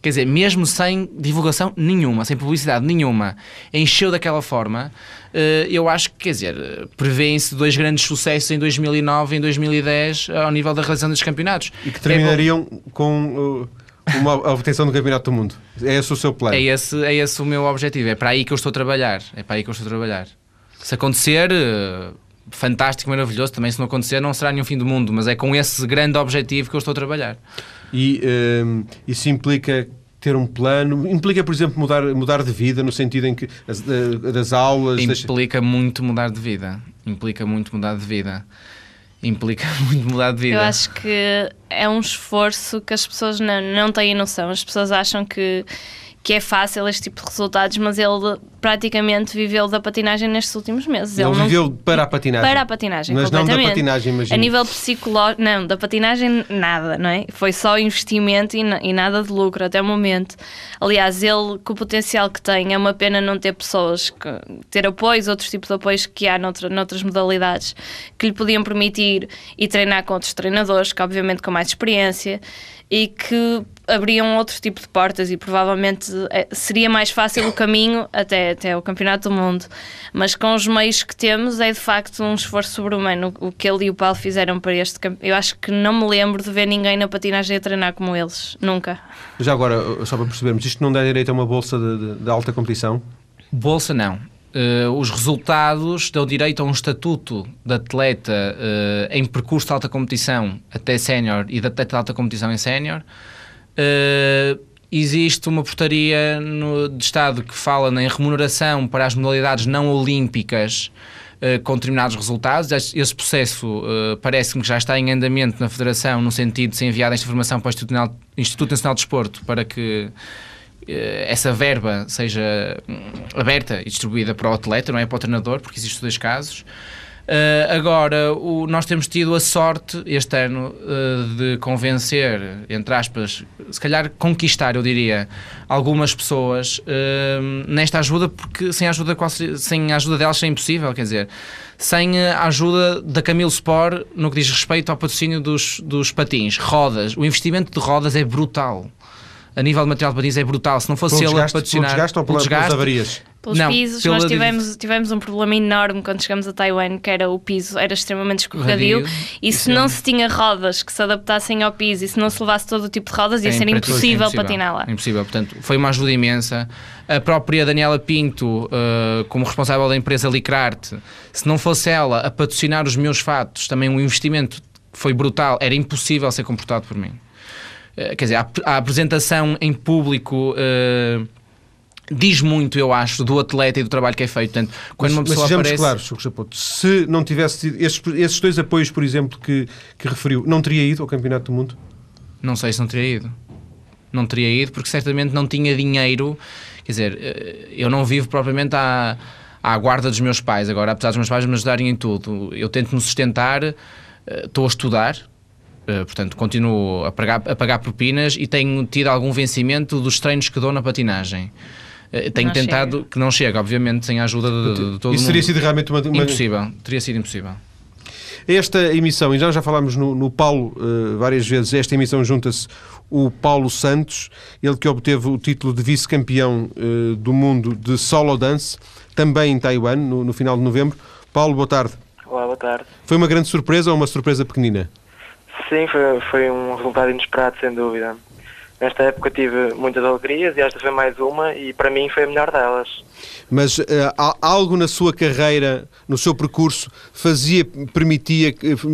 Quer dizer, mesmo sem divulgação nenhuma, sem publicidade nenhuma, encheu daquela forma, eh, eu acho que, quer dizer, prevêem-se dois grandes sucessos em 2009 e em 2010 ao nível da realização dos campeonatos. E que terminariam é com uh, uma [laughs] obtenção do Campeonato do Mundo. É esse o seu plano? É esse, é esse o meu objetivo, é para aí que eu estou a trabalhar. É para aí que eu estou a trabalhar. Se acontecer, uh, fantástico, maravilhoso. Também, se não acontecer, não será nenhum fim do mundo, mas é com esse grande objetivo que eu estou a trabalhar. E um, isso implica ter um plano? Implica, por exemplo, mudar, mudar de vida, no sentido em que as, das aulas. Implica das... muito mudar de vida. Implica muito mudar de vida. Implica [laughs] muito mudar de vida. Eu acho que é um esforço que as pessoas não, não têm noção. As pessoas acham que que é fácil este tipo de resultados, mas ele praticamente viveu da patinagem nestes últimos meses. Ele, ele viveu para a patinagem. Para a patinagem, mas não da patinagem, imagino. A nível psicológico, não, da patinagem nada, não é? Foi só investimento e, e, nada de lucro até o momento. Aliás, ele, com o potencial que tem, é uma pena não ter pessoas, que, ter apoios, outros tipos de apoios que há noutra, noutras modalidades, que lhe podiam permitir ir treinar com outros treinadores, que obviamente com mais experiência, e que abriam outro tipo de portas e provavelmente seria mais fácil o caminho até, até o Campeonato do Mundo. Mas com os meios que temos é de facto um esforço sobre-humano o que ele e o Paulo fizeram para este campeonato. Eu acho que não me lembro de ver ninguém na patinagem a treinar como eles, nunca. Já agora, só para percebermos, isto não dá direito a uma bolsa de, de, de alta competição? Bolsa não. Uh, os resultados dão direito a um estatuto de atleta uh, em percurso de alta competição até sénior e de atleta de alta competição em sénior. Uh, existe uma portaria no, de Estado que fala em remuneração para as modalidades não olímpicas com determinados resultados. Esse processo parece-me que já está em andamento na Federação, no sentido de ser enviada esta informação para o Instituto, Instituto Nacional de Desporto para que eh, essa verba seja hum, aberta e distribuída para o atleta, não é para o treinador, porque existem dois casos. Uh, agora, o, nós temos tido a sorte este ano uh, de convencer, entre aspas, se calhar conquistar, eu diria, algumas pessoas uh, nesta ajuda, porque sem a ajuda, sem a ajuda delas é impossível, quer dizer, sem a ajuda da Camilo Sport no que diz respeito ao patrocínio dos, dos patins, rodas. O investimento de rodas é brutal a nível de material de patins é brutal. Se não fosse pelo ele desgaste, a patrocinar... Pelo desgaste ou pela, desgaste, pelas avarias? Pelos Não, pisos. Nós tivemos, tivemos um problema enorme quando chegamos a Taiwan, que era o piso era extremamente escorregadio. E se é não um- se tinha rodas que se adaptassem ao piso e se não se levasse todo o tipo de rodas, ia É ser impossível, impossível, patinar lá. Impossível, portanto, foi uma ajuda imensa. A própria Daniela Pinto, eh, como responsável da empresa Licrarte, se não fosse ela a patrocinar os meus fatos, também um investimento foi brutal, era impossível ser comportado por mim. Eh, quer dizer, a, a apresentação em público. eh, Diz muito, eu acho, do atleta e do trabalho que é feito. Portanto, quando mas, uma mas pessoa sejamos aparece. claros, Sr. Chapoto, se não tivesse tido esses, esses dois apoios, por exemplo, que, que referiu, não teria ido ao Campeonato do Mundo? Não sei se não teria ido. Não teria ido porque certamente não tinha dinheiro. Quer dizer, eh, eu não vivo propriamente à, à guarda dos meus pais. Agora, apesar dos meus pais me ajudarem em tudo, eu tento me sustentar, eh, estou a estudar, eh, portanto, continuo a pagar, a pagar propinas e tenho tido algum vencimento dos treinos que dou na patinagem. Eh, Tenho Não tentado, chega. que não chega, obviamente, sem a ajuda de, de todo Isso mundo. teria sido realmente uma, uma- Impossível, teria sido impossível. Esta emissão, e já já falámos no, no Paulo eh, várias vezes, esta emissão junta-se o Paulo Santos, ele que obteve o título de vice-campeão eh, do mundo de solo dance, também em Taiwan, no, no final de novembro. Paulo, boa tarde. Olá, boa tarde. Foi uma grande surpresa ou uma surpresa pequenina? Sim, foi, foi um resultado inesperado, sem dúvida. Nesta época tive muitas alegrias e esta foi mais uma e para mim foi a melhor delas. Mas há algo na sua carreira, no seu percurso, fazia, permitia,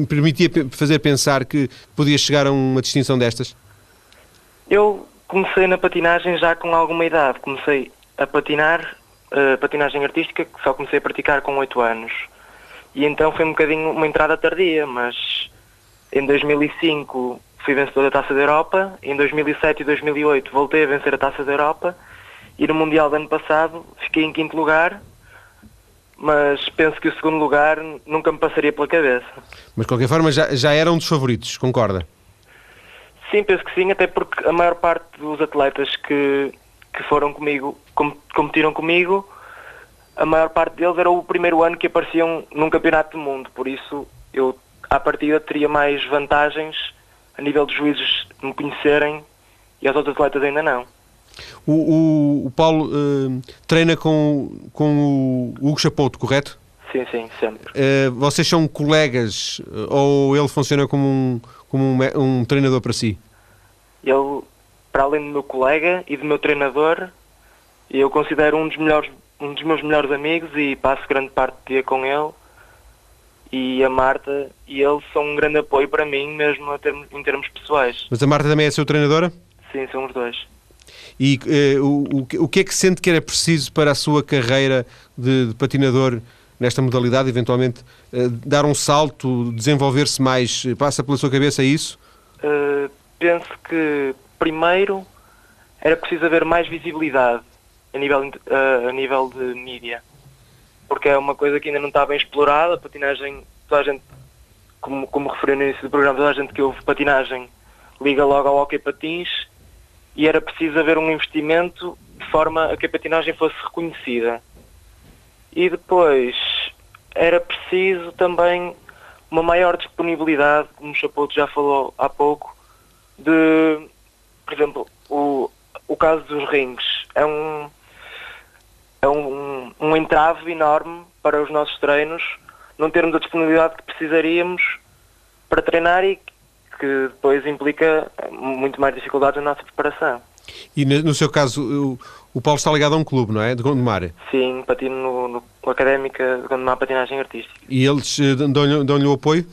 permitia pe- fazer pensar que podia chegar a uma distinção destas? Eu comecei na patinagem já com alguma idade. Comecei a patinar, eh, patinagem artística, que só comecei a praticar com 8 anos. E então foi um bocadinho uma entrada tardia, mas em 2005 fui vencedor da Taça da Europa, em 2007 e 2008 voltei a vencer a Taça da Europa e no Mundial do ano passado fiquei em quinto lugar, mas penso que o segundo lugar nunca me passaria pela cabeça. Mas de qualquer forma já, já era um dos favoritos, concorda? Sim, penso que sim, até porque a maior parte dos atletas que, que foram comigo, com, competiram comigo, a maior parte deles era o primeiro ano que apareciam num campeonato do mundo, por isso eu à partida teria mais vantagens a nível dos juízes me conhecerem e aos outros atletas ainda não. O, o- o Paulo eh, treina com, com o Hugo Chapoto, correto? Sim, sim, sempre. Eh, vocês são colegas eh, ou ele funciona como um, como um, um treinador para si? Ele, para além do meu colega e do meu treinador, eu considero um dos, melhores, um dos meus melhores amigos e passo grande parte do dia com ele. E a Marta e ele são um grande apoio para mim, mesmo termos- em termos pessoais. Mas a Marta também é a sua treinadora? Sim, são os dois. E eh, o, o, que- o que é que sente que era preciso para a sua carreira de, de patinador nesta modalidade, eventualmente eh, dar um salto, desenvolver-se mais? Passa pela sua cabeça isso? Uh, penso que primeiro era preciso haver mais visibilidade a nível, uh, a nível de mídia. Porque é uma coisa que ainda não está bem explorada. A patinagem, toda a gente, como, como referi no início do programa, toda a gente que ouve patinagem liga logo ao hockey patins e era preciso haver um investimento de forma a que a patinagem fosse reconhecida. E depois era preciso também uma maior disponibilidade, como o Chapoto já falou há pouco, de, por exemplo, o, o caso dos rings é um é um, um entrave enorme para os nossos treinos, não termos a disponibilidade que precisaríamos para treinar e que depois implica muito mais dificuldades na nossa preparação. E no, seu caso, o, Paulo está ligado a um clube, não é? De Gondomar. Sim, patino no, no, no Académica de Gondomar Patinagem Artística. E eles eh, dão-lhe dão-lhe o apoio?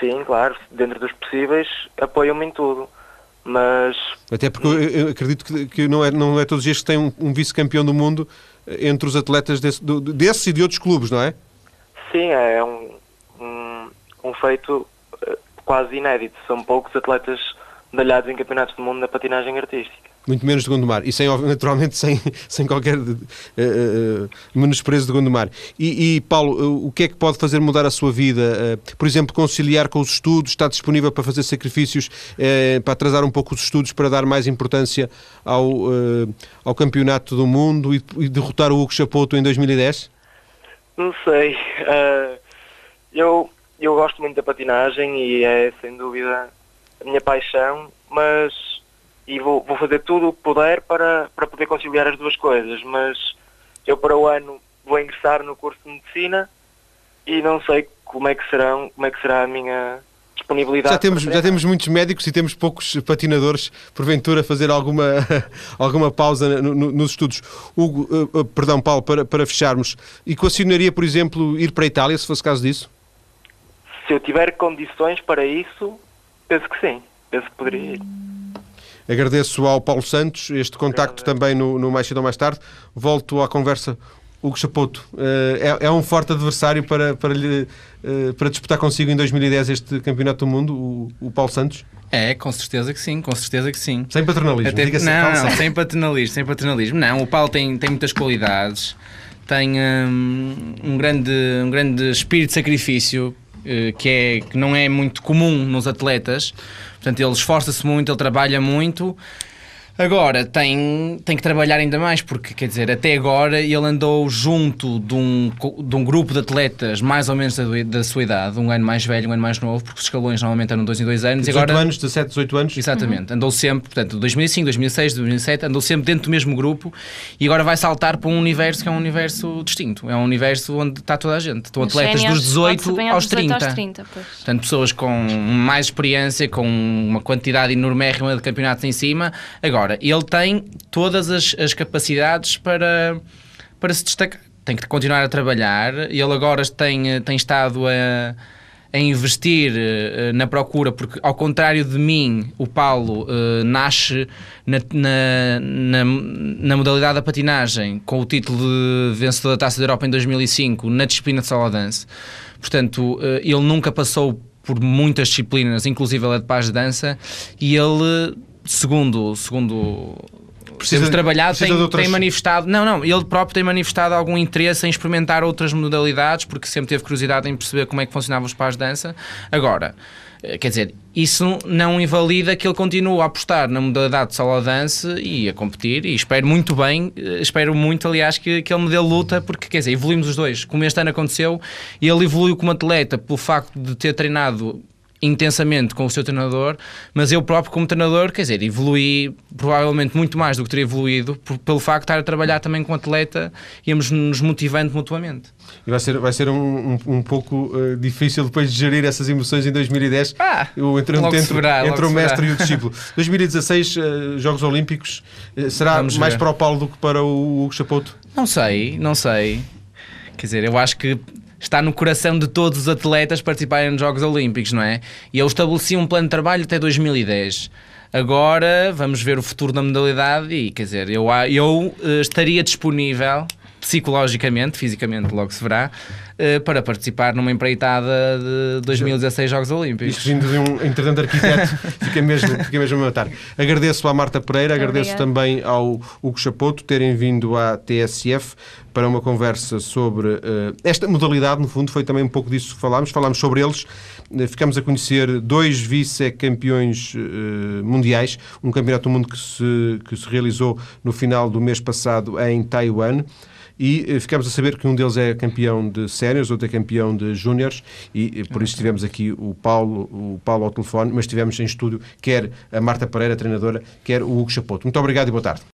Sim, claro, dentro dos possíveis, apoiam-me em tudo. Mas Até porque eu, acredito que, que não, é, não é todos os dias que tem um, um vice-campeão do mundo eh, entre os atletas desse, do, desses e de outros clubes, não é? sim, é um, um, um feito eh, quase inédito. São poucos atletas medalhados em campeonatos do mundo na patinagem artística. Muito menos de Gondomar. E sem, [laughs] naturalmente sem, sem qualquer uh, menosprezo de Gondomar. E, e, Paulo, uh, o que é que pode fazer mudar a sua vida? Por exemplo, conciliar com os estudos? Está disponível para fazer sacrifícios, para atrasar um pouco os estudos, para dar mais importância ao, ao campeonato do mundo e, e derrotar o Hugo Chapoto em 2010? Não sei. Eu, eu gosto muito da patinagem e é sem dúvida a minha paixão, mas e vou, vou fazer tudo o que puder para, para poder conciliar as duas coisas, mas eu para o ano vou ingressar no curso de medicina e não sei como é que serão, como é que será a minha disponibilidade. Já temos, já temos muitos médicos e temos poucos patinadores, porventura, a fazer alguma, [laughs] alguma pausa no- no- nos estudos. Hugo, eh, eh, perdão, Paulo, para, para fecharmos, equacionaria, por exemplo, ir para a Itália, se fosse caso disso? Se eu tiver condições para isso, penso que sim. Penso que poderia ir. Agradeço ao Paulo Santos este contacto também no, no Mais Cedo ou Mais Tarde. Volto à conversa. Hugo Chapoto, eh, é, é um forte adversário para, para, lhe, eh, para disputar consigo em 2010 este Campeonato do Mundo, o, o Paulo Santos? É, com certeza que sim, com certeza que sim. Sem paternalismo, Até- diga-se. não, não, sem paternalismo, sem paternalismo. Não, o Paulo tem, tem muitas qualidades, tem hum, um, grande, um grande espírito de sacrifício que, é, que não é muito comum nos atletas. Portanto, ele esforça-se muito, ele trabalha muito. Agora, tem, tem que trabalhar ainda mais, porque, quer dizer, até agora ele andou junto de um, de um grupo de atletas mais ou menos da, da sua idade, um ano mais velho, um ano mais novo, porque os escalões normalmente andam dois em dois anos. e 18 agora, anos, 17, 18 anos. Exatamente, andou sempre, portanto, 2005, 2006, 2007, andou sempre dentro do mesmo grupo e agora vai saltar para um universo que é um universo distinto. É um universo onde está toda a gente. Estão atletas dos 18 pode-se bem aos 18 30. aos 30 pois. Portanto, pessoas com mais experiência, com uma quantidade enormérrima de campeonatos em cima. Agora, ele tem todas as, as capacidades para, para se destacar. Tem que continuar a trabalhar. Ele agora tem, tem estado a, a investir eh, na procura, porque, ao contrário de mim, o Paulo eh, nasce na, na, na, na modalidade da patinagem com o título de vencedor da Taça da Europa em 2005 na disciplina de solo dance. Portanto, eh, ele nunca passou por muitas disciplinas, inclusive ele é de paz de dança, e ele, segundo, segundo Precisa- temos trabalhado, tem, outras- tem manifestado, não, não, ele próprio tem manifestado algum interesse em experimentar outras modalidades, porque sempre teve curiosidade em perceber como é que funcionavam os pás de dança. Agora, eh, quer dizer, isso não invalida que ele continue a apostar na modalidade de solo dance e a competir, e espero muito bem, eh, espero muito, aliás, que, que ele me dê luta, porque, quer dizer, evoluímos os dois, como este ano aconteceu, e ele evoluiu como atleta pelo facto de ter treinado intensamente com o seu treinador, mas eu próprio como treinador, quer dizer, evoluí provavelmente muito mais do que teria evoluído por- pelo facto de estar a trabalhar também com o atleta, íamos nos motivando mutuamente. E vai ser, vai ser um, um, um pouco eh, difícil depois de gerir essas emoções em 2010. Ah, o, entre entre, verá, entre o mestre e o discípulo. [laughs] 2016, eh, Jogos Olímpicos, eh, será Vamos mais ver. para o Paulo do que para o Hugo Chapoto? Não sei, não sei. Quer dizer, eu acho que está no coração de todos os atletas participarem nos Jogos Olímpicos, não é? E eu estabeleci um plano de trabalho até 2010. Agora vamos ver o futuro da modalidade e, quer dizer, eu, eu eh, estaria disponível psicologicamente, fisicamente logo se verá, eh, para participar numa empreitada de 2016 Jogos Olímpicos. Isto vindo de um entretanto arquiteto, [laughs] fica mesmo, fica mesmo a matar. Agradeço à Marta Pereira, agradeço Obrigada. também ao Hugo Chapoto terem vindo à TSF para uma conversa sobre eh, esta modalidade, no fundo, foi também um pouco disso que falámos. Falámos sobre eles, eh, ficamos a conhecer dois vice-campeões eh, mundiais, um campeonato do mundo que se, que se realizou no final do mês passado em Taiwan. E eh, ficamos a saber que um deles é campeão de séniores, outro é campeão de júniores, e eh, por isso tivemos aqui o Paulo, o Paulo ao telefone, mas tivemos em estúdio quer a Marta Pereira, treinadora, quer o Hugo Chapoto. Muito obrigado e boa tarde.